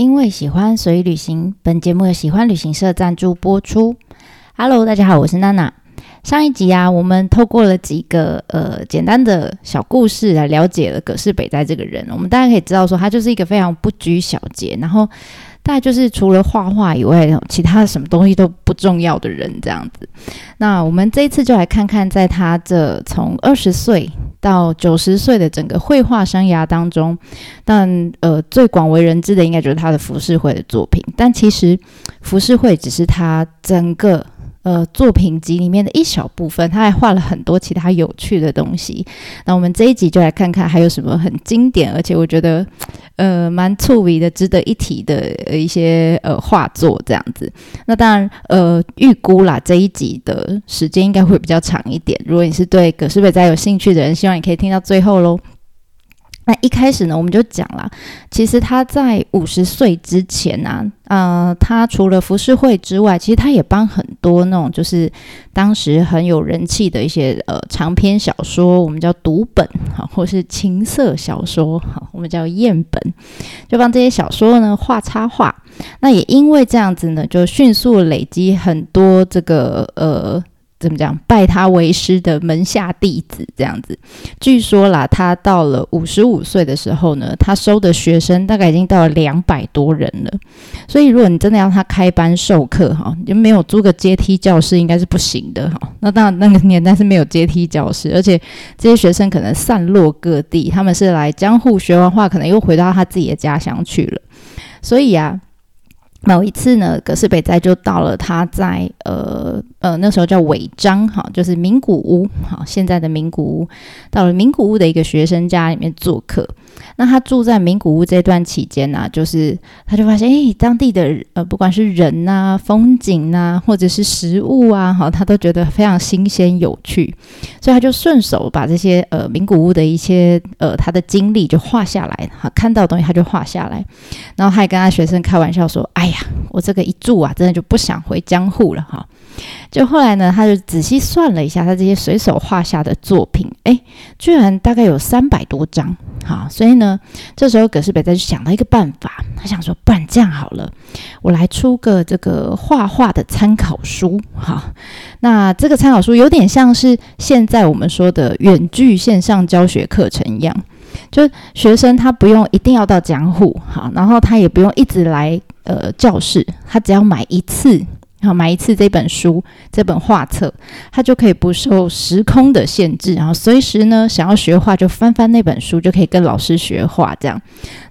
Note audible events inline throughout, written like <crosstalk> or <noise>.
因为喜欢所以旅行，本节目由喜欢旅行社赞助播出。Hello，大家好，我是娜娜。上一集啊，我们透过了几个呃简单的小故事来了解了葛饰北斋这个人。我们大家可以知道说，他就是一个非常不拘小节，然后。大概就是除了画画以外，其他什么东西都不重要的人这样子。那我们这一次就来看看，在他这从二十岁到九十岁的整个绘画生涯当中，但呃最广为人知的应该就是他的浮世绘的作品。但其实浮世绘只是他整个。呃，作品集里面的一小部分，他还画了很多其他有趣的东西。那我们这一集就来看看还有什么很经典，而且我觉得 <tsk> 呃蛮触笔的、值得一提的一些呃画作这样子。那当然呃预估啦，这一集的时间应该会比较长一点。如果你是对葛饰北斋有兴趣的人，希望你可以听到最后喽。那一开始呢，我们就讲了，其实他在五十岁之前呢，呃，他除了浮世绘之外，其实他也帮很多那种就是当时很有人气的一些呃长篇小说，我们叫读本哈，或是情色小说哈，我们叫艳本，就帮这些小说呢画插画。那也因为这样子呢，就迅速累积很多这个呃。怎么讲？拜他为师的门下弟子这样子，据说啦，他到了五十五岁的时候呢，他收的学生大概已经到了两百多人了。所以，如果你真的要他开班授课，哈，你就没有租个阶梯教室，应该是不行的，哈。那当然，那个年代是没有阶梯教室，而且这些学生可能散落各地，他们是来江户学完画，可能又回到他自己的家乡去了。所以啊。某一次呢，葛饰北斋就到了他在呃呃那时候叫尾张哈，就是名古屋好，现在的名古屋，到了名古屋的一个学生家里面做客。那他住在名古屋这段期间呢，就是他就发现，哎，当地的呃不管是人呐、风景呐，或者是食物啊，哈，他都觉得非常新鲜有趣，所以他就顺手把这些呃名古屋的一些呃他的经历就画下来，哈，看到东西他就画下来，然后还跟他学生开玩笑说，哎。呀，我这个一住啊，真的就不想回江户了哈。就后来呢，他就仔细算了一下，他这些随手画下的作品，哎，居然大概有三百多张。好，所以呢，这时候葛饰北斋就想到一个办法，他想说，不然这样好了，我来出个这个画画的参考书。哈，那这个参考书有点像是现在我们说的远距线上教学课程一样，就学生他不用一定要到江户，哈，然后他也不用一直来。呃，教室他只要买一次，然后买一次这本书，这本画册，他就可以不受时空的限制，然后随时呢想要学画就翻翻那本书，就可以跟老师学画。这样，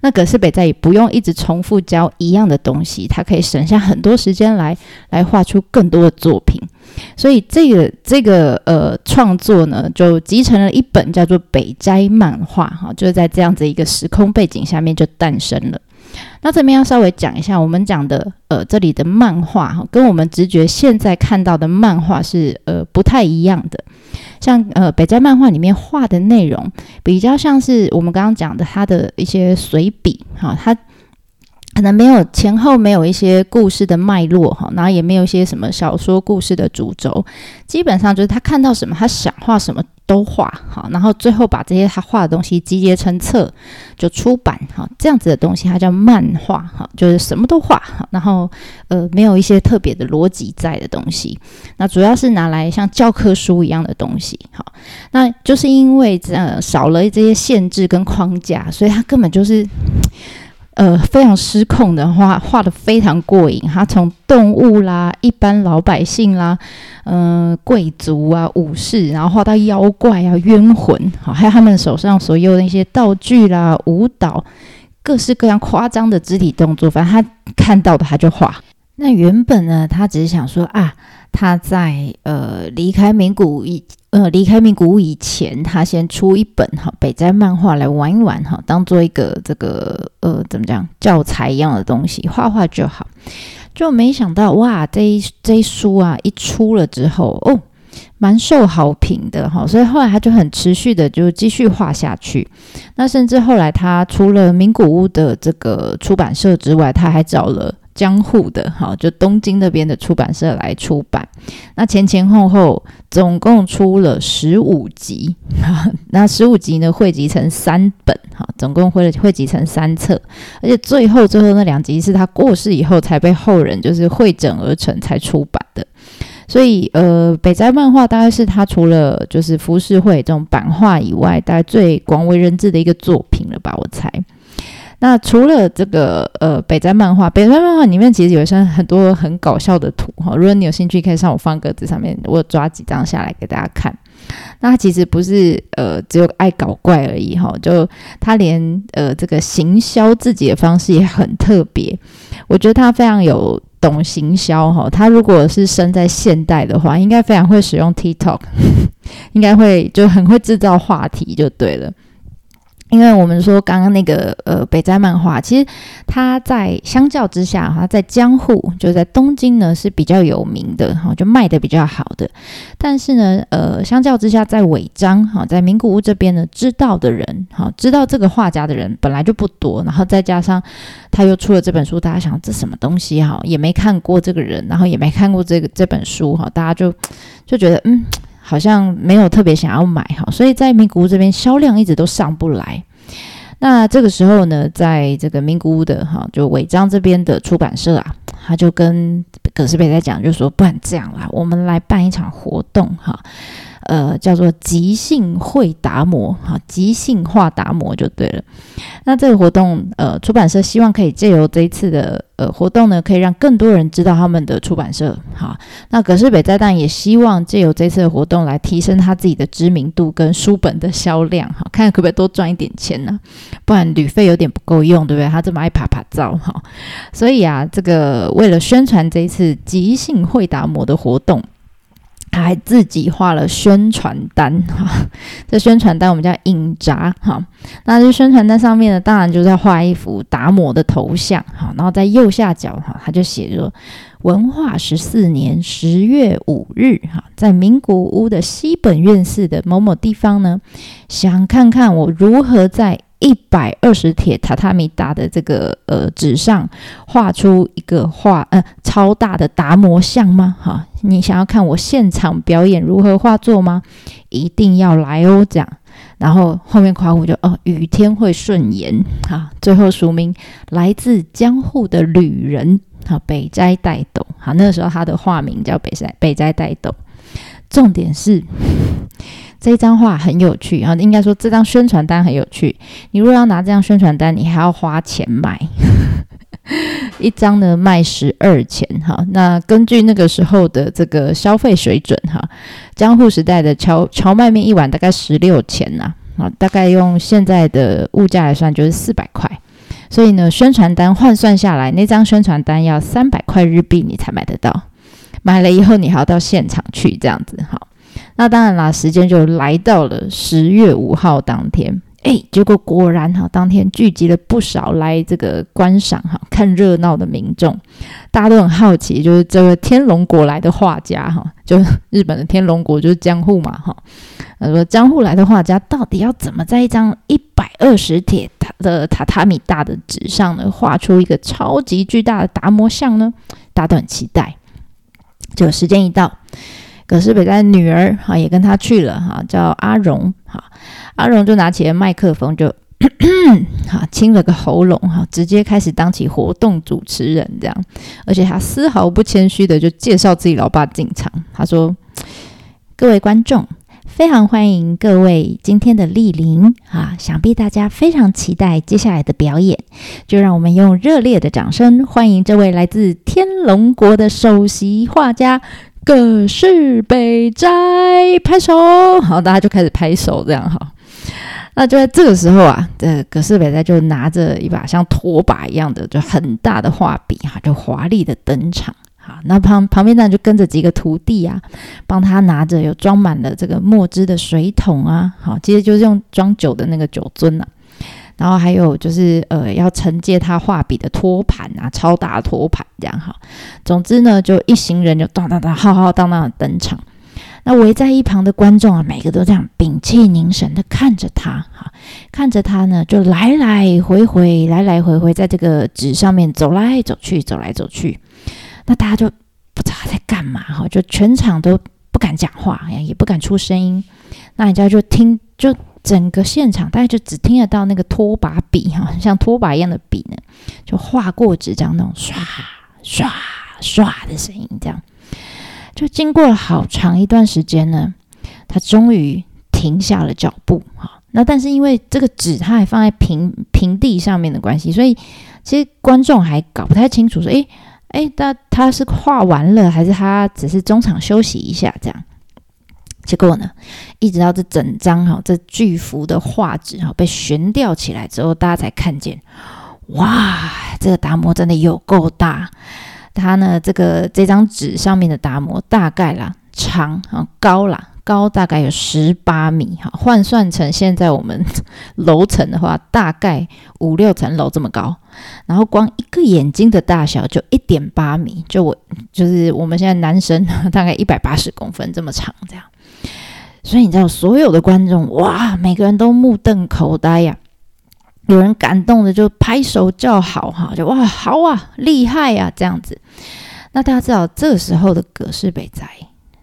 那葛饰北斋也不用一直重复教一样的东西，他可以省下很多时间来来画出更多的作品。所以这个这个呃创作呢，就集成了一本叫做《北斋漫画》哈，就是在这样子一个时空背景下面就诞生了。那这边要稍微讲一下，我们讲的呃这里的漫画哈，跟我们直觉现在看到的漫画是呃不太一样的。像呃北斋漫画里面画的内容，比较像是我们刚刚讲的他的一些随笔哈，他可能没有前后没有一些故事的脉络哈，然后也没有一些什么小说故事的主轴，基本上就是他看到什么，他想画什么。都画好，然后最后把这些他画的东西集结成册，就出版哈。这样子的东西它叫漫画哈，就是什么都画哈，然后呃没有一些特别的逻辑在的东西。那主要是拿来像教科书一样的东西哈。那就是因为呃少了这些限制跟框架，所以他根本就是。呃，非常失控的画，画的非常过瘾。他从动物啦、一般老百姓啦、嗯，贵族啊、武士，然后画到妖怪啊、冤魂，好，还有他们手上所有的一些道具啦、舞蹈，各式各样夸张的肢体动作，反正他看到的他就画。那原本呢，他只是想说啊，他在呃离开名古屋以呃离开名古屋以前，他先出一本哈北斋漫画来玩一玩哈，当做一个这个呃怎么讲教材一样的东西画画就好。就没想到哇，这一这一书啊一出了之后哦，蛮受好评的哈，所以后来他就很持续的就继续画下去。那甚至后来他除了名古屋的这个出版社之外，他还找了。江户的哈，就东京那边的出版社来出版。那前前后后总共出了十五集，<laughs> 那十五集呢汇集成三本哈，总共汇汇集成三册，而且最后最后那两集是他过世以后才被后人就是汇整而成才出版的。所以，呃，北斋漫画大概是他除了就是浮世绘这种版画以外，大概最广为人知的一个作品了吧？我猜。那除了这个，呃，北斋漫画，北斋漫画里面其实有一些很多很搞笑的图哈。如果你有兴趣，可以上我方格子上面，我抓几张下来给大家看。那他其实不是呃只有爱搞怪而已哈，就他连呃这个行销自己的方式也很特别。我觉得他非常有。懂行销哈，他如果是生在现代的话，应该非常会使用 TikTok，应该会就很会制造话题就对了。因为我们说刚刚那个呃北斋漫画，其实它在相较之下哈，在江户就在东京呢是比较有名的哈，就卖的比较好的。但是呢，呃，相较之下，在尾张哈，在名古屋这边呢，知道的人哈，知道这个画家的人本来就不多，然后再加上他又出了这本书，大家想这什么东西哈，也没看过这个人，然后也没看过这个这本书哈，大家就就觉得嗯。好像没有特别想要买哈，所以在名古屋这边销量一直都上不来。那这个时候呢，在这个名古屋的哈，就尾章这边的出版社啊，他就跟葛斯北在讲，就说不然这样啦，我们来办一场活动哈。呃，叫做即兴会达摩哈，即兴画达摩就对了。那这个活动，呃，出版社希望可以借由这一次的呃活动呢，可以让更多人知道他们的出版社哈。那葛饰北斋当然也希望借由这次的活动来提升他自己的知名度跟书本的销量哈，看可不可以多赚一点钱呢？不然旅费有点不够用，对不对？他这么爱爬爬照哈，所以啊，这个为了宣传这一次即兴会达摩的活动。还自己画了宣传单哈，这宣传单我们叫印札哈。那这宣传单上面呢，当然就是要画一幅达摩的头像哈。然后在右下角哈，他就写着“文化十四年十月五日哈，在名古屋的西本院寺的某某地方呢，想看看我如何在。”一百二十铁榻榻米大的这个呃纸上画出一个画呃超大的达摩像吗？哈，你想要看我现场表演如何画作吗？一定要来哦！这样，然后后面夸我就哦，雨天会顺延哈。最后署名来自江户的旅人哈，北斋代斗哈。那个时候他的化名叫北斋北斋代斗。重点是。这张画很有趣啊，应该说这张宣传单很有趣。你如果要拿这张宣传单，你还要花钱买，<laughs> 一张呢卖十二钱哈。那根据那个时候的这个消费水准哈，江户时代的荞荞麦面一碗大概十六钱呐，啊，大概用现在的物价来算就是四百块。所以呢，宣传单换算下来，那张宣传单要三百块日币你才买得到。买了以后，你还要到现场去这样子哈。那当然啦，时间就来到了十月五号当天，哎，结果果然哈，当天聚集了不少来这个观赏哈、看热闹的民众，大家都很好奇，就是这位天龙国来的画家哈，就日本的天龙国就是江户嘛哈，他说江户来的画家到底要怎么在一张一百二十铁的榻榻米大的纸上呢，画出一个超级巨大的达摩像呢？大家都很期待。就时间一到。葛饰北斋女儿哈也跟他去了哈，叫阿荣哈，阿荣就拿起了麦克风就哈 <clears throat> 清了个喉咙哈，直接开始当起活动主持人这样，而且他丝毫不谦虚的就介绍自己老爸进场，他说：“各位观众，非常欢迎各位今天的莅临啊，想必大家非常期待接下来的表演，就让我们用热烈的掌声欢迎这位来自天龙国的首席画家。”葛饰北斋拍手，好，大家就开始拍手，这样哈。那就在这个时候啊，这葛饰北斋就拿着一把像拖把一样的就很大的画笔哈，就华丽的登场。好，<laughs> 那旁旁边呢就跟着几个徒弟啊，帮他拿着有装满了这个墨汁的水桶啊，好，其实就是用装酒的那个酒樽呐。然后还有就是，呃，要承接他画笔的托盘啊，超大托盘这样哈。总之呢，就一行人就当当当浩浩荡荡的登场。那围在一旁的观众啊，每个都这样屏气凝神的看着他，哈，看着他呢，就来来回回，来来回回在这个纸上面走来走去，走来走去。那大家就不知道他在干嘛，哈，就全场都不敢讲话，也不敢出声音。那人家就听，就整个现场大家就只听得到那个拖把笔，哈，像拖把一样的笔呢，就划过纸张那种唰唰唰的声音，这样。就经过了好长一段时间呢，他终于停下了脚步哈。那但是因为这个纸他还放在平平地上面的关系，所以其实观众还搞不太清楚说，诶诶，那他是画完了还是他只是中场休息一下这样？结果呢，一直到这整张哈这巨幅的画纸哈被悬吊起来之后，大家才看见，哇，这个达摩真的有够大。它呢，这个这张纸上面的达摩大概啦，长啊高啦，高大概有十八米哈，换算成现在我们楼层的话，大概五六层楼这么高。然后光一个眼睛的大小就一点八米，就我就是我们现在男生 <laughs> 大概一百八十公分这么长这样。所以你知道，所有的观众哇，每个人都目瞪口呆呀。有人感动的就拍手叫好哈，就哇好啊，厉害呀这样子。那大家知道这时候的葛饰北斋，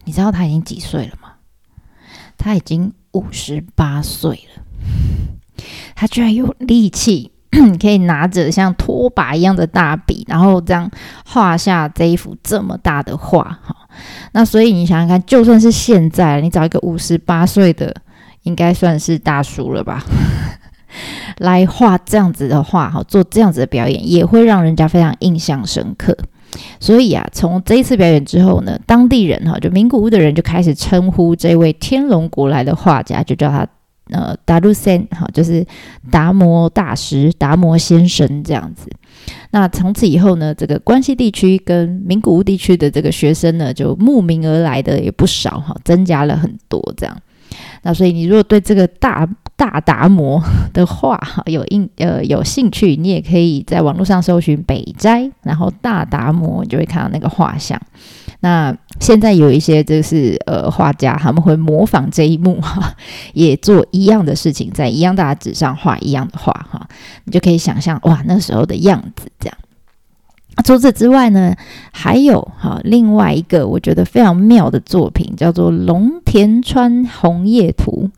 你知道他已经几岁了吗？他已经五十八岁了。他居然有力气 <clears throat> 可以拿着像拖把一样的大笔，然后这样画下这一幅这么大的画哈。那所以你想想看，就算是现在，你找一个五十八岁的，应该算是大叔了吧？<laughs> 来画这样子的画，哈，做这样子的表演，也会让人家非常印象深刻。所以啊，从这一次表演之后呢，当地人哈，就名古屋的人就开始称呼这位天龙国来的画家，就叫他呃达鲁森，哈，就是达摩大师、达摩先生这样子。那从此以后呢，这个关西地区跟名古屋地区的这个学生呢，就慕名而来的也不少哈，增加了很多这样。那所以你如果对这个大大达摩 <laughs> 的画有印呃有兴趣，你也可以在网络上搜寻北斋，然后大达摩，你就会看到那个画像。那现在有一些就是呃画家，他们会模仿这一幕 <laughs> 哈，也做一样的事情，在一样大的纸上画一样的画哈，你就可以想象哇那时候的样子这样。除此之外呢，还有哈另外一个我觉得非常妙的作品，叫做《龙田川红叶图》。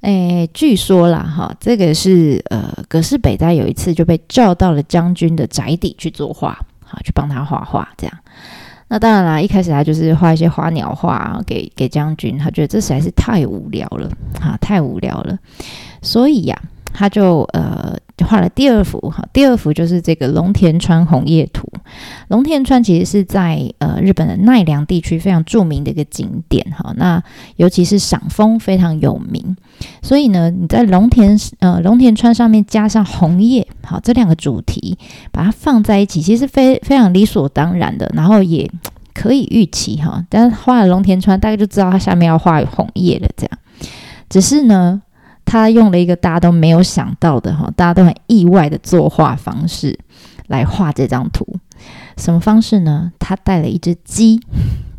诶，据说啦哈，这个是呃葛饰北斋有一次就被叫到了将军的宅邸去作画，好去帮他画画这样。那当然啦，一开始他就是画一些花鸟画给给将军，他觉得这实在是太无聊了哈，太无聊了，所以呀。他就呃就画了第二幅哈，第二幅就是这个龙田川红叶图。龙田川其实是在呃日本的奈良地区非常著名的一个景点哈，那尤其是赏枫非常有名，所以呢你在龙田呃龙田川上面加上红叶，好这两个主题把它放在一起，其实非非常理所当然的，然后也可以预期哈。但是画了龙田川，大概就知道它下面要画红叶了，这样。只是呢。他用了一个大家都没有想到的哈，大家都很意外的作画方式来画这张图。什么方式呢？他带了一只鸡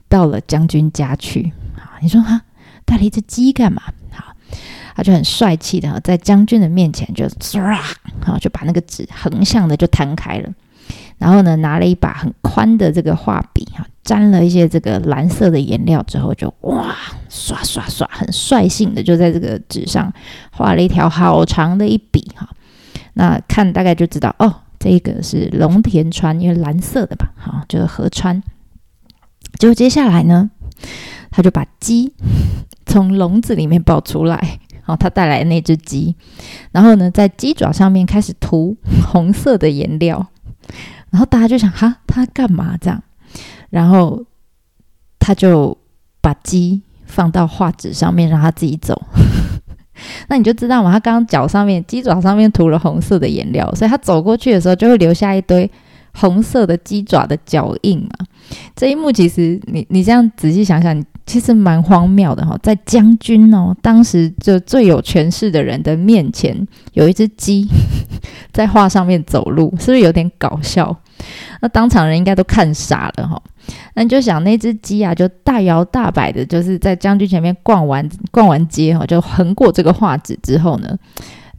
到了将军家去。啊，你说哈，带了一只鸡干嘛？好，他就很帅气的在将军的面前就唰，好就把那个纸横向的就摊开了。然后呢，拿了一把很宽的这个画笔哈，沾了一些这个蓝色的颜料之后，就哇刷刷刷，很率性的就在这个纸上画了一条好长的一笔哈。那看大概就知道哦，这个是龙田川，因为蓝色的吧，哈，就是河川。就接下来呢，他就把鸡 <laughs> 从笼子里面抱出来，好，他带来的那只鸡，然后呢，在鸡爪上面开始涂红色的颜料。然后大家就想哈，他干嘛这样？然后他就把鸡放到画纸上面，让他自己走。<laughs> 那你就知道嘛，他刚刚脚上面鸡爪上面涂了红色的颜料，所以他走过去的时候就会留下一堆红色的鸡爪的脚印嘛。这一幕其实你你这样仔细想想。其实蛮荒谬的哈，在将军哦，当时就最有权势的人的面前，有一只鸡 <laughs> 在画上面走路，是不是有点搞笑？那当场人应该都看傻了哈。那你就想那只鸡啊，就大摇大摆的，就是在将军前面逛完逛完街哈，就横过这个画纸之后呢，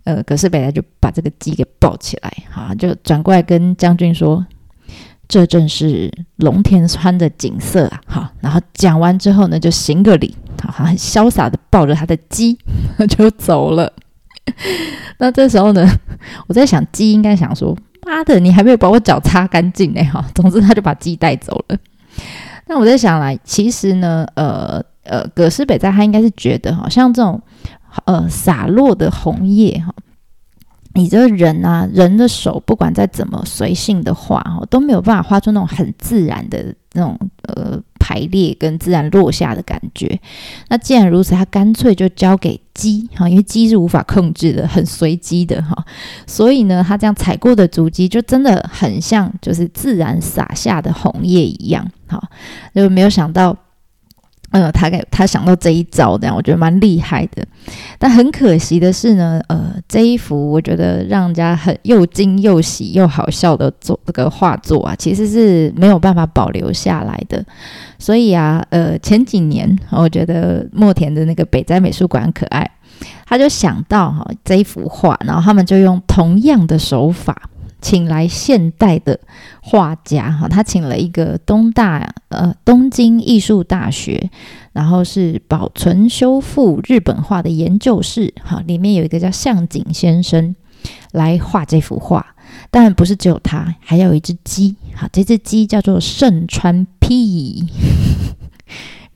呃，葛饰北斋就把这个鸡给抱起来，哈，就转过来跟将军说：“这正是龙田川的景色啊！”好，然后讲完之后呢，就行个礼，好，很潇洒的抱着他的鸡 <laughs> 就走了。<laughs> 那这时候呢，我在想，鸡应该想说：“妈的，你还没有把我脚擦干净呢！”哈，总之他就把鸡带走了。那我在想来，其实呢，呃呃，葛饰北斋他应该是觉得，好像这种呃洒落的红叶哈，你这个人啊，人的手不管再怎么随性的画哈，都没有办法画出那种很自然的那种呃。排列跟自然落下的感觉，那既然如此，他干脆就交给鸡哈，因为鸡是无法控制的，很随机的哈，所以呢，他这样踩过的足迹就真的很像就是自然洒下的红叶一样，哈，就没有想到。呃，他给他想到这一招，这样我觉得蛮厉害的。但很可惜的是呢，呃，这一幅我觉得让人家很又惊又喜又好笑的作这个画作啊，其实是没有办法保留下来的。所以啊，呃，前几年我觉得墨田的那个北斋美术馆可爱，他就想到哈这一幅画，然后他们就用同样的手法。请来现代的画家哈，他请了一个东大呃东京艺术大学，然后是保存修复日本画的研究室哈，里面有一个叫向井先生来画这幅画。当然不是只有他，还有一只鸡好，这只鸡叫做盛川 P。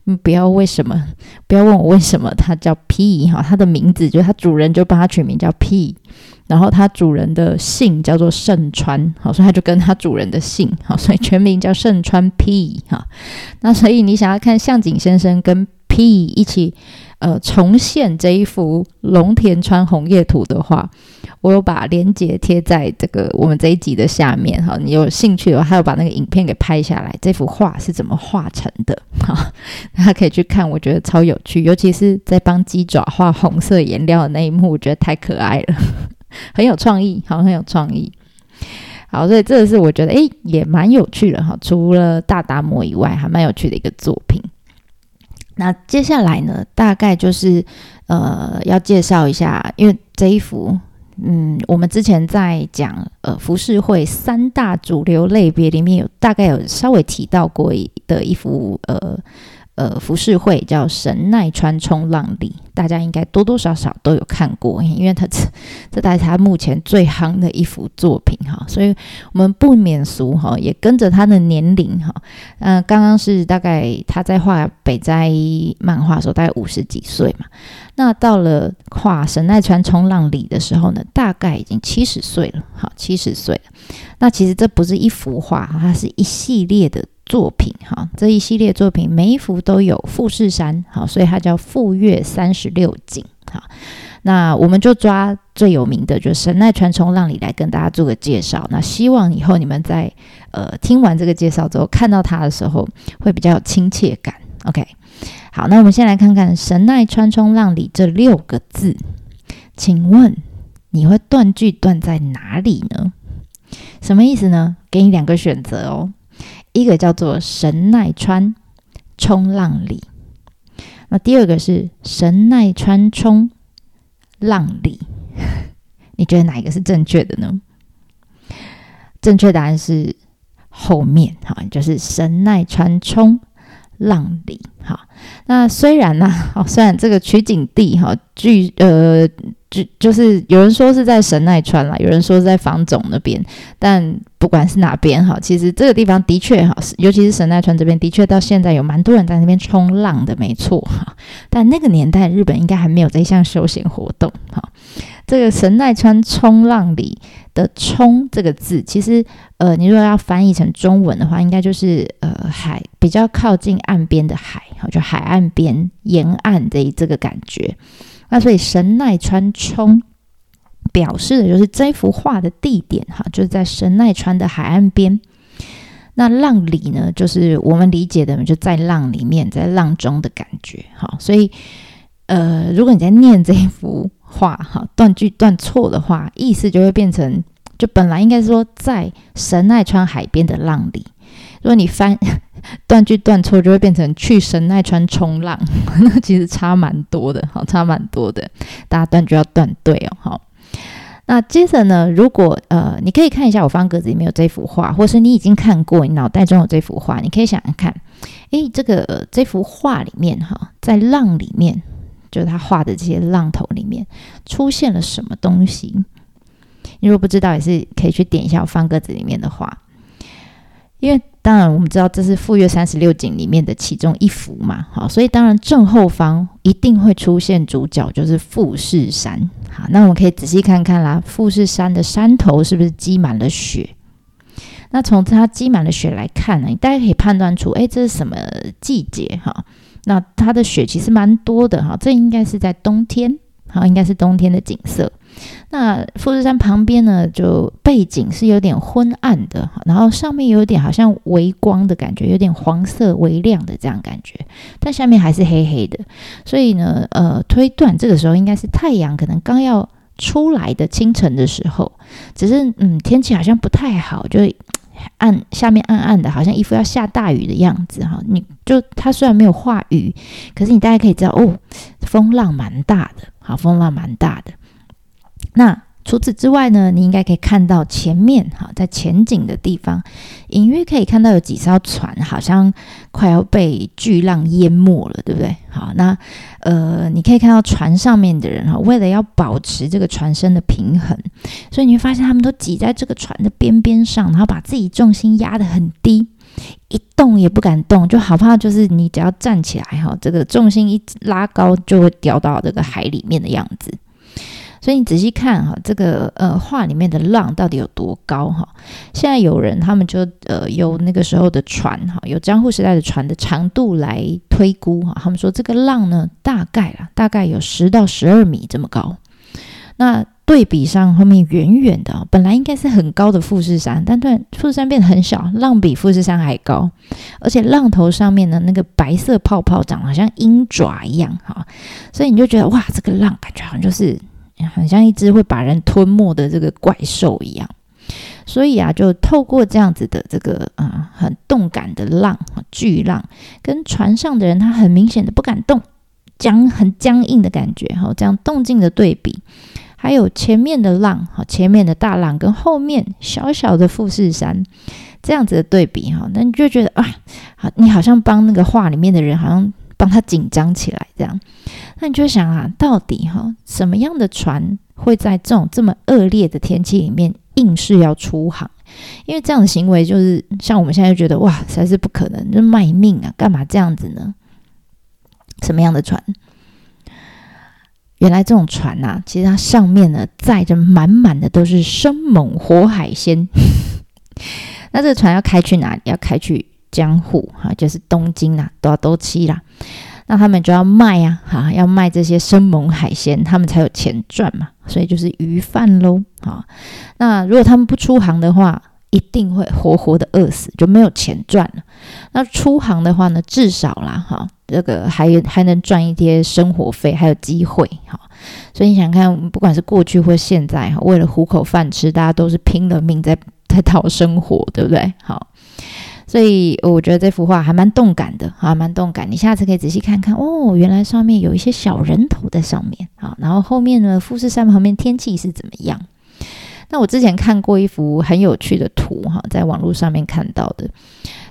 嗯，不要为什么，不要问我为什么它叫 P 哈，它的名字就是它主人就帮它取名叫 P。然后它主人的姓叫做盛川，好，所以它就跟它主人的姓，好，所以全名叫盛川 P 哈。那所以你想要看向井先生跟 P 一起呃重现这一幅龙田川红叶图的话，我有把链接贴在这个我们这一集的下面哈。你有兴趣的话，还有把那个影片给拍下来，这幅画是怎么画成的哈？<laughs> 大家可以去看，我觉得超有趣，尤其是在帮鸡爪画红色颜料的那一幕，我觉得太可爱了。<laughs> 很有创意，好，很有创意，好，所以这个是我觉得，诶，也蛮有趣的哈。除了大达摩以外，还蛮有趣的一个作品。那接下来呢，大概就是呃，要介绍一下，因为这一幅，嗯，我们之前在讲呃服饰会三大主流类别里面有大概有稍微提到过的一幅呃。呃，浮世绘叫神奈川冲浪里，大家应该多多少少都有看过，因为它这这大概他目前最夯的一幅作品哈，<laughs> 所以我们不免俗哈，也跟着他的年龄哈，嗯，刚刚是大概他在画北斋漫画的时候大概五十几岁嘛，那到了画神奈川冲浪里的时候呢，大概已经七十岁了，好，七十岁了。那其实这不是一幅画，它是一系列的。作品哈，这一系列作品每一幅都有富士山，好，所以它叫富岳三十六景哈。那我们就抓最有名的，就是神奈川冲浪里来跟大家做个介绍。那希望以后你们在呃听完这个介绍之后，看到它的时候会比较有亲切感。OK，好，那我们先来看看神奈川冲浪里这六个字，请问你会断句断在哪里呢？什么意思呢？给你两个选择哦。一个叫做神奈川冲浪里，那第二个是神奈川冲浪里，<laughs> 你觉得哪一个是正确的呢？正确答案是后面，哈，就是神奈川冲浪里，哈。那虽然呢，哦，虽然这个取景地，哈，据呃。就就是有人说是在神奈川啦，有人说是在房总那边，但不管是哪边哈，其实这个地方的确哈，尤其是神奈川这边，的确到现在有蛮多人在那边冲浪的，没错哈。但那个年代日本应该还没有这项休闲活动哈。这个神奈川冲浪里的“冲”这个字，其实呃，你如果要翻译成中文的话，应该就是呃海比较靠近岸边的海，就海岸边沿岸的这个感觉。那所以神奈川冲表示的就是这幅画的地点哈，就是在神奈川的海岸边。那浪里呢，就是我们理解的就在浪里面，在浪中的感觉哈。所以呃，如果你在念这一幅画哈，断句断错的话，意思就会变成就本来应该说在神奈川海边的浪里，如果你翻 <laughs> 断句断错，就会变成去神奈川冲浪，<laughs> 那其实差蛮多的，好，差蛮多的，大家断句要断对哦，好。那接着呢，如果呃，你可以看一下我方格子里面有这幅画，或是你已经看过，你脑袋中有这幅画，你可以想想看，诶，这个这幅画里面哈，在浪里面，就是他画的这些浪头里面出现了什么东西？你如果不知道，也是可以去点一下我方格子里面的画，因为当然我们知道这是《富岳三十六景》里面的其中一幅嘛，好，所以当然正后方一定会出现主角，就是富士山。好，那我们可以仔细看看啦，富士山的山头是不是积满了雪？那从它积满了雪来看呢，大家可以判断出，哎，这是什么季节？哈，那它的雪其实蛮多的哈，这应该是在冬天，好，应该是冬天的景色。那富士山旁边呢，就背景是有点昏暗的，然后上面有点好像微光的感觉，有点黄色微亮的这样感觉，但下面还是黑黑的。所以呢，呃，推断这个时候应该是太阳可能刚要出来的清晨的时候，只是嗯，天气好像不太好，就暗下面暗暗的，好像一副要下大雨的样子哈。你就它虽然没有化雨，可是你大概可以知道哦，风浪蛮大的，好，风浪蛮大的。那除此之外呢，你应该可以看到前面哈，在前景的地方，隐约可以看到有几艘船，好像快要被巨浪淹没了，对不对？好，那呃，你可以看到船上面的人哈，为了要保持这个船身的平衡，所以你会发现他们都挤在这个船的边边上，然后把自己重心压得很低，一动也不敢动，就好怕就是你只要站起来哈，这个重心一拉高就会掉到这个海里面的样子。所以你仔细看哈，这个呃画里面的浪到底有多高哈？现在有人他们就呃由那个时候的船哈，有江户时代的船的长度来推估哈，他们说这个浪呢大概啦，大概有十到十二米这么高。那对比上后面远远的，本来应该是很高的富士山，但突然富士山变得很小，浪比富士山还高，而且浪头上面的那个白色泡泡长得好像鹰爪一样哈，所以你就觉得哇，这个浪感觉好像就是。很像一只会把人吞没的这个怪兽一样，所以啊，就透过这样子的这个啊很动感的浪，巨浪，跟船上的人他很明显的不敢动，僵很僵硬的感觉，哈，这样动静的对比，还有前面的浪，哈，前面的大浪跟后面小小的富士山这样子的对比，哈，那你就觉得啊，好，你好像帮那个画里面的人好像。帮他紧张起来，这样，那你就想啊，到底哈什么样的船会在这种这么恶劣的天气里面硬是要出航？因为这样的行为就是像我们现在觉得哇，实在是不可能，就卖命啊，干嘛这样子呢？什么样的船？原来这种船呐，其实它上面呢载着满满的都是生猛活海鲜。<laughs> 那这个船要开去哪里？要开去？江户哈，就是东京啊，都要都期啦，那他们就要卖呀，哈，要卖这些生猛海鲜，他们才有钱赚嘛，所以就是鱼贩喽，哈。那如果他们不出航的话，一定会活活的饿死，就没有钱赚了。那出航的话呢，至少啦，哈，这个还还能赚一些生活费，还有机会，哈。所以你想看，不管是过去或现在，哈，为了糊口饭吃，大家都是拼了命在 <laughs> 在讨生活，对不对？好。所以我觉得这幅画还蛮动感的，啊，蛮动感。你下次可以仔细看看哦，原来上面有一些小人头在上面，啊，然后后面呢，富士山旁边天气是怎么样？那我之前看过一幅很有趣的图，哈，在网络上面看到的，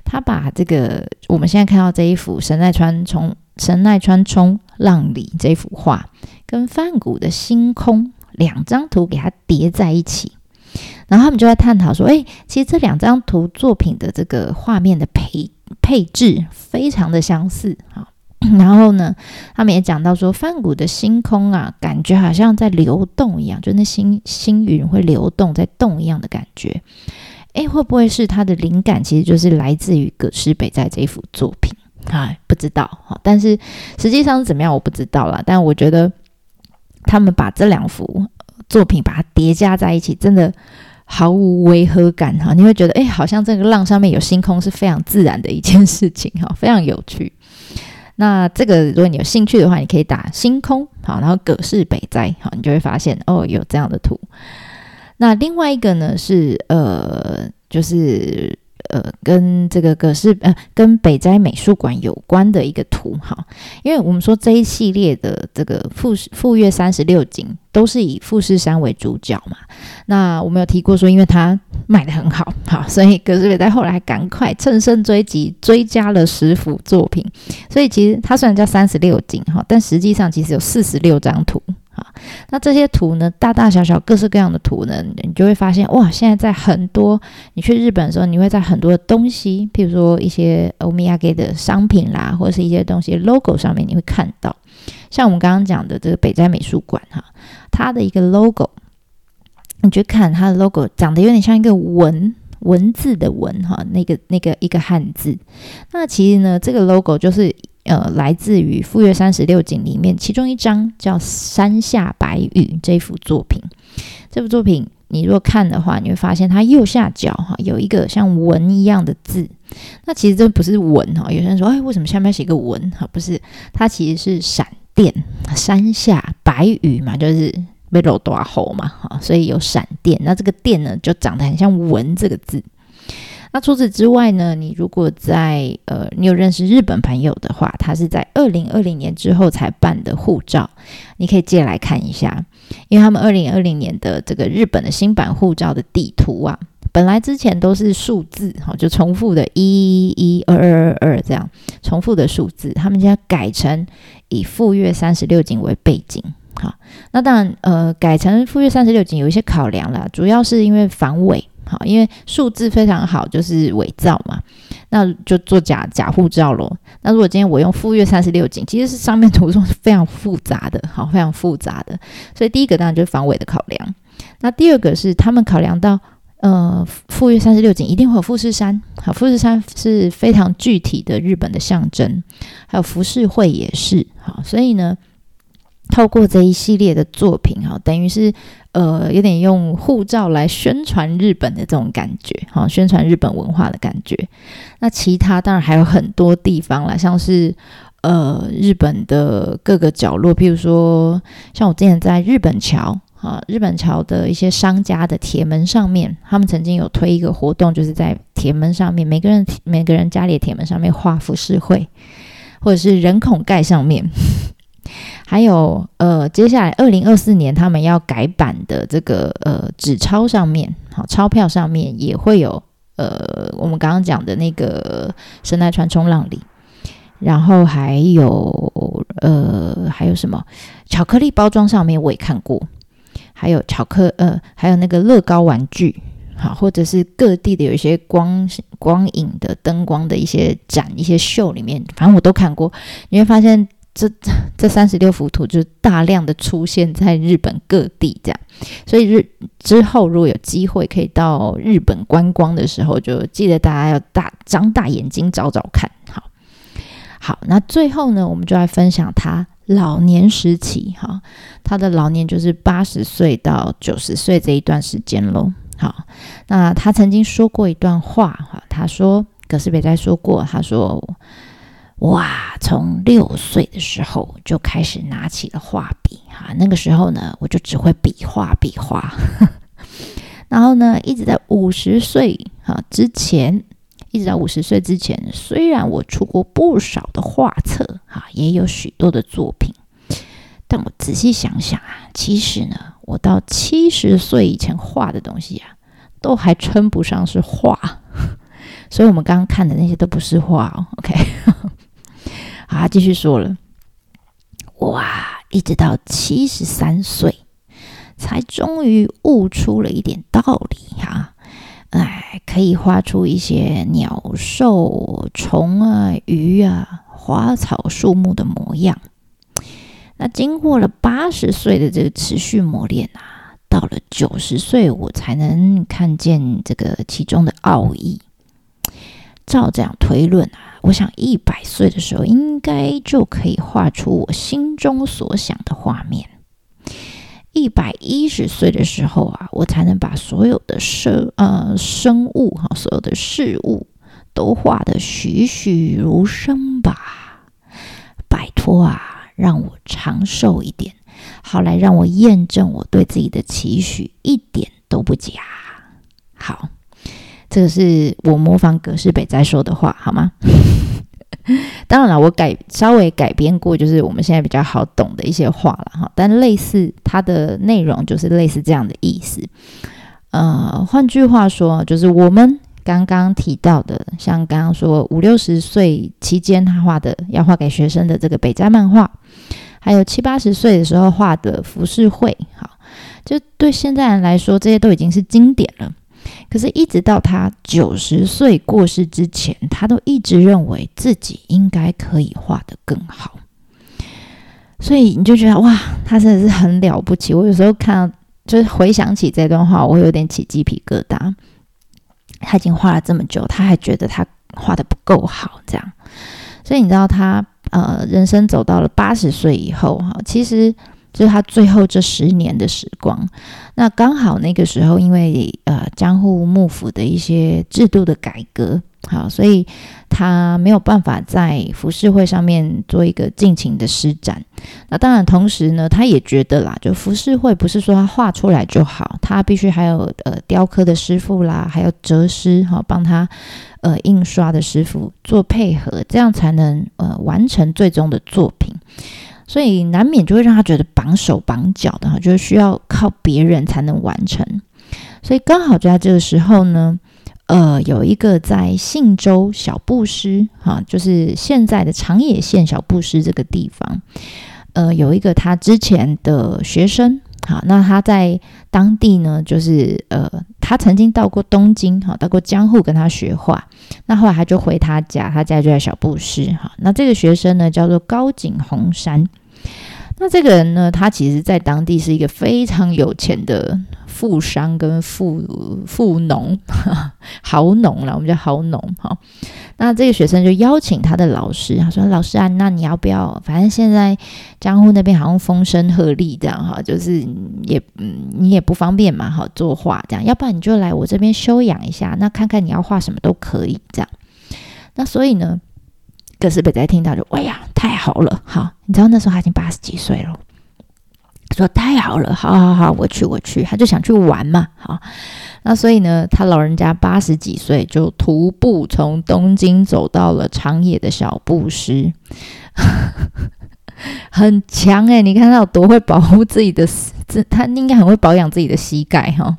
他把这个我们现在看到这一幅神奈川冲神奈川冲浪里这幅画，跟梵谷的星空两张图给它叠在一起。然后他们就在探讨说：“哎，其实这两张图作品的这个画面的配配置非常的相似啊。<clears throat> 然后呢，他们也讲到说，梵谷的星空啊，感觉好像在流动一样，就那星星云会流动在动一样的感觉。哎，会不会是他的灵感其实就是来自于葛饰北在这一幅作品？哎，不知道哈。但是实际上是怎么样，我不知道了。但我觉得他们把这两幅作品把它叠加在一起，真的。”毫无违和感哈，你会觉得哎，好像这个浪上面有星空是非常自然的一件事情哈，非常有趣。那这个如果你有兴趣的话，你可以打星空好，然后葛饰北斋好，你就会发现哦，有这样的图。那另外一个呢是呃，就是呃，跟这个葛饰呃，跟北斋美术馆有关的一个图哈。因为我们说这一系列的这个富富岳三十六景都是以富士山为主角嘛。那我们有提过说，因为它卖的很好，好，所以葛饰北斋后来赶快乘胜追击，追加了十幅作品。所以其实它虽然叫三十六景哈，但实际上其实有四十六张图。啊，那这些图呢，大大小小、各式各样的图呢，你就会发现哇，现在在很多你去日本的时候，你会在很多的东西，譬如说一些欧米亚给的商品啦，或者是一些东西 logo 上面，你会看到，像我们刚刚讲的这个北斋美术馆哈，它的一个 logo，你去看它的 logo，长得有点像一个文文字的文哈，那个那个一个汉字，那其实呢，这个 logo 就是。呃，来自于《富岳三十六景》里面其中一张叫《山下白雨》这幅作品。这幅作品，你若看的话，你会发现它右下角哈有一个像文一样的字。那其实这不是文哈，有些人说，哎，为什么下面写个文哈？不是，它其实是闪电。山下白雨嘛，就是被漏大吼嘛，哈，所以有闪电。那这个电呢，就长得很像文这个字。那除此之外呢？你如果在呃，你有认识日本朋友的话，他是在二零二零年之后才办的护照，你可以借来看一下，因为他们二零二零年的这个日本的新版护照的地图啊，本来之前都是数字，哈，就重复的一一二二二二这样重复的数字，他们现在改成以富岳三十六景为背景，好，那当然呃，改成富岳三十六景有一些考量啦，主要是因为防伪。好，因为数字非常好，就是伪造嘛，那就做假假护照咯。那如果今天我用富岳三十六景，其实是上面 <laughs> 图中是非常复杂的，好，非常复杂的。所以第一个当然就是防伪的考量。那第二个是他们考量到，呃，富岳三十六景一定会有富士山，好，富士山是非常具体的日本的象征，还有浮世绘也是，好，所以呢。透过这一系列的作品，哈，等于是呃，有点用护照来宣传日本的这种感觉，哈，宣传日本文化的感觉。那其他当然还有很多地方啦，像是呃日本的各个角落，譬如说像我之前在日本桥，哈，日本桥的一些商家的铁门上面，他们曾经有推一个活动，就是在铁门上面，每个人每个人家里的铁门上面画浮世绘，或者是人孔盖上面。还有呃，接下来二零二四年他们要改版的这个呃纸钞上面，好钞票上面也会有呃我们刚刚讲的那个神奈川冲浪里，然后还有呃还有什么巧克力包装上面我也看过，还有巧克呃还有那个乐高玩具，好或者是各地的有一些光光影的灯光的一些展一些秀里面，反正我都看过，你会发现。这 <laughs> 这三十六幅图就大量的出现在日本各地，这样，所以日之后如果有机会可以到日本观光的时候，就记得大家要大张大眼睛找找看。好，好，那最后呢，我们就来分享他老年时期，哈，他的老年就是八十岁到九十岁这一段时间喽。好，那他曾经说过一段话，哈，他说，葛饰北斋说过，他说。哇！从六岁的时候就开始拿起了画笔哈，那个时候呢，我就只会比画比画。<laughs> 然后呢，一直在五十岁哈之前，一直到五十岁之前，虽然我出过不少的画册哈，也有许多的作品，但我仔细想想啊，其实呢，我到七十岁以前画的东西啊，都还称不上是画。<laughs> 所以，我们刚刚看的那些都不是画哦。OK。好，继续说了，哇，一直到七十三岁，才终于悟出了一点道理哈，哎，可以画出一些鸟兽虫啊、鱼啊、花草树木的模样。那经过了八十岁的这个持续磨练啊，到了九十岁，我才能看见这个其中的奥义。照这样推论啊。我想一百岁的时候，应该就可以画出我心中所想的画面。一百一十岁的时候啊，我才能把所有的生呃生物哈，所有的事物都画得栩栩如生吧。拜托啊，让我长寿一点，好来让我验证我对自己的期许一点都不假。好，这个是我模仿葛饰北斋说的话，好吗？<laughs> 当然了，我改稍微改编过，就是我们现在比较好懂的一些话了哈。但类似它的内容就是类似这样的意思。呃，换句话说，就是我们刚刚提到的，像刚刚说五六十岁期间他画的要画给学生的这个北斋漫画，还有七八十岁的时候画的浮世绘，好，就对现在人来说，这些都已经是经典了。可是，一直到他九十岁过世之前，他都一直认为自己应该可以画得更好。所以你就觉得哇，他真的是很了不起。我有时候看，就是回想起这段话，我有点起鸡皮疙瘩。他已经画了这么久，他还觉得他画的不够好，这样。所以你知道，他呃，人生走到了八十岁以后，哈，其实。就是他最后这十年的时光，那刚好那个时候，因为呃江户幕府的一些制度的改革，好，所以他没有办法在浮世绘上面做一个尽情的施展。那当然，同时呢，他也觉得啦，就浮世绘不是说他画出来就好，他必须还有呃雕刻的师傅啦，还有折师哈，帮他呃印刷的师傅做配合，这样才能呃完成最终的作品。所以难免就会让他觉得绑手绑脚的哈，就是需要靠别人才能完成。所以刚好就在这个时候呢，呃，有一个在信州小布施哈，就是现在的长野县小布施这个地方，呃，有一个他之前的学生，好，那他在当地呢，就是呃，他曾经到过东京哈，到过江户跟他学画。那后来他就回他家，他家就在小布施哈。那这个学生呢，叫做高井红山。那这个人呢，他其实在当地是一个非常有钱的富商跟富富农，<laughs> 豪农了，我们叫豪农哈。那这个学生就邀请他的老师，他说：“老师啊，那你要不要？反正现在江户那边好像风声鹤唳这样哈，就是也嗯，你也不方便嘛，哈，作画这样，要不然你就来我这边休养一下，那看看你要画什么都可以这样。那所以呢？”葛饰北斋听到就，哎呀，太好了！好，你知道那时候他已经八十几岁了，说太好了，好好好，我去我去，他就想去玩嘛。好，那所以呢，他老人家八十几岁就徒步从东京走到了长野的小布施，<laughs> 很强诶，你看他有多会保护自己的，这他应该很会保养自己的膝盖哈。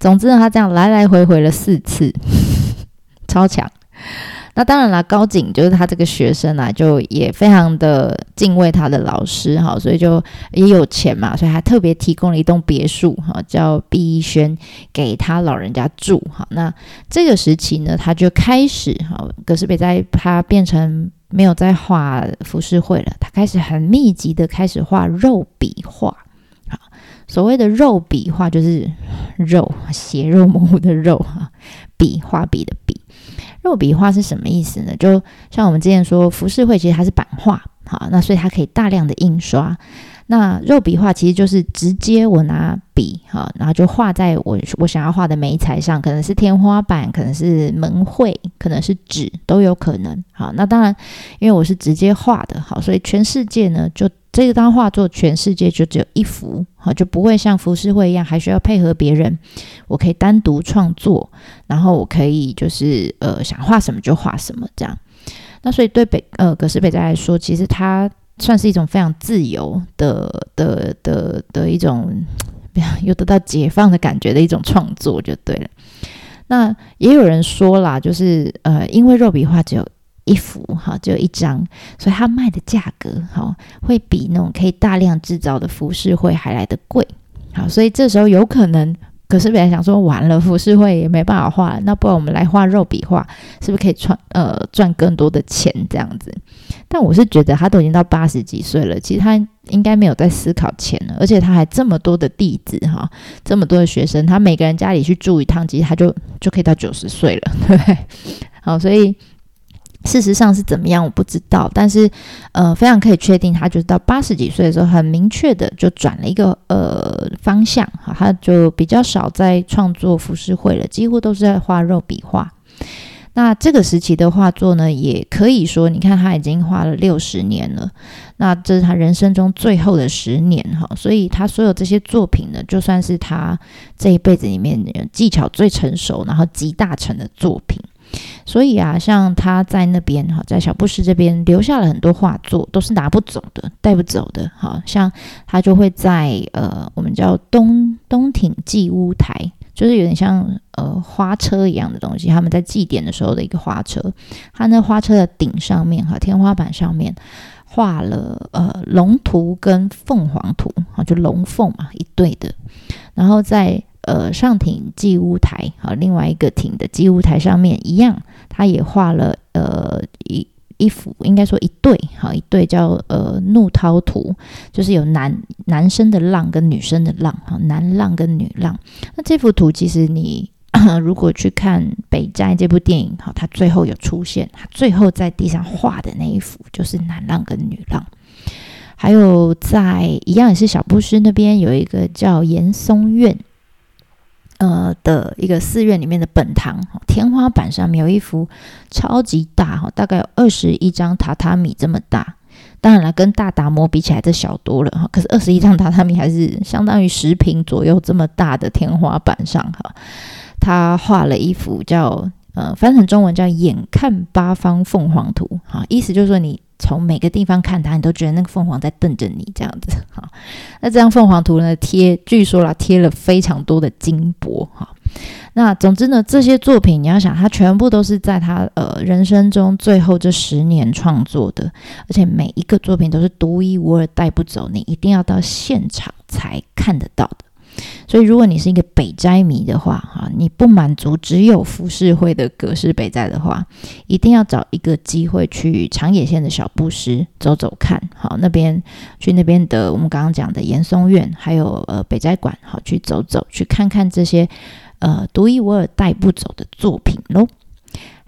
总之呢，他这样来来回回了四次，<laughs> 超强。那当然了，高景就是他这个学生啊，就也非常的敬畏他的老师哈，所以就也有钱嘛，所以还特别提供了一栋别墅哈，叫碧轩给他老人家住哈。那这个时期呢，他就开始哈，葛饰北在他变成没有在画浮世绘了，他开始很密集的开始画肉笔画。好，所谓的肉笔画就是肉血肉模糊的肉哈，笔画笔的。肉笔画是什么意思呢？就像我们之前说，浮世绘其实它是版画，好，那所以它可以大量的印刷。那肉笔画其实就是直接我拿笔，哈，然后就画在我我想要画的眉材上，可能是天花板，可能是门绘，可能是纸，都有可能。好，那当然，因为我是直接画的，好，所以全世界呢就。这个当画作，全世界就只有一幅，好就不会像浮世绘一样，还需要配合别人。我可以单独创作，然后我可以就是呃想画什么就画什么这样。那所以对北呃葛饰北斋来说，其实它算是一种非常自由的的的的一种，<laughs> 又得到解放的感觉的一种创作就对了。那也有人说啦，就是呃因为肉笔画只有。一幅哈，就一张，所以它卖的价格哈，会比那种可以大量制造的服饰会还来的贵。好，所以这时候有可能，可是本来想说完了，服饰会也没办法画了，那不然我们来画肉笔画，是不是可以赚呃赚更多的钱这样子？但我是觉得他都已经到八十几岁了，其实他应该没有在思考钱了，而且他还这么多的弟子哈，这么多的学生，他每个人家里去住一趟，其实他就就可以到九十岁了，对不对？好，所以。事实上是怎么样，我不知道。但是，呃，非常可以确定，他就是到八十几岁的时候，很明确的就转了一个呃方向，哈，他就比较少在创作浮世绘了，几乎都是在画肉笔画。那这个时期的画作呢，也可以说，你看他已经画了六十年了，那这是他人生中最后的十年哈，所以他所有这些作品呢，就算是他这一辈子里面技巧最成熟，然后集大成的作品。所以啊，像他在那边哈，在小布什这边留下了很多画作，都是拿不走的、带不走的。好像他就会在呃，我们叫东东挺祭屋台，就是有点像呃花车一样的东西。他们在祭典的时候的一个花车，他那花车的顶上面哈，天花板上面画了呃龙图跟凤凰图啊，就龙凤嘛一对的，然后在。呃，上庭祭屋台，好，另外一个亭的祭屋台上面一样，他也画了呃一一幅，应该说一对，好一对叫呃怒涛图，就是有男男生的浪跟女生的浪，哈，男浪跟女浪。那这幅图其实你如果去看《北斋》这部电影，哈，它最后有出现，他最后在地上画的那一幅就是男浪跟女浪。还有在一样也是小布施那边有一个叫严嵩院。呃的一个寺院里面的本堂，天花板上面有一幅超级大哈，大概有二十一张榻榻米这么大。当然了，跟大达摩比起来，这小多了哈。可是二十一张榻榻米还是相当于十平左右这么大的天花板上哈，他画了一幅叫呃翻成中文叫“眼看八方凤凰图”哈，意思就是说你。从每个地方看它，你都觉得那个凤凰在瞪着你，这样子 <laughs> 哈。那这张凤凰图呢，贴据说啦，贴了非常多的金箔哈。那总之呢，这些作品你要想，它全部都是在他呃人生中最后这十年创作的，而且每一个作品都是独一无二，带不走，你一定要到现场才看得到的。所以，如果你是一个北斋迷的话，哈，你不满足只有浮世绘的格式北斋的话，一定要找一个机会去长野县的小布施走走看，好，那边去那边的我们刚刚讲的岩松院，还有呃北斋馆，好，去走走，去看看这些呃独一无二带不走的作品喽。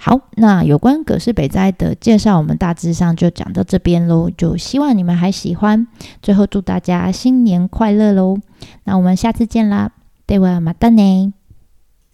好，那有关葛氏北斋的介绍，我们大致上就讲到这边喽。就希望你们还喜欢。最后祝大家新年快乐喽！那我们下次见啦，对我马达呢。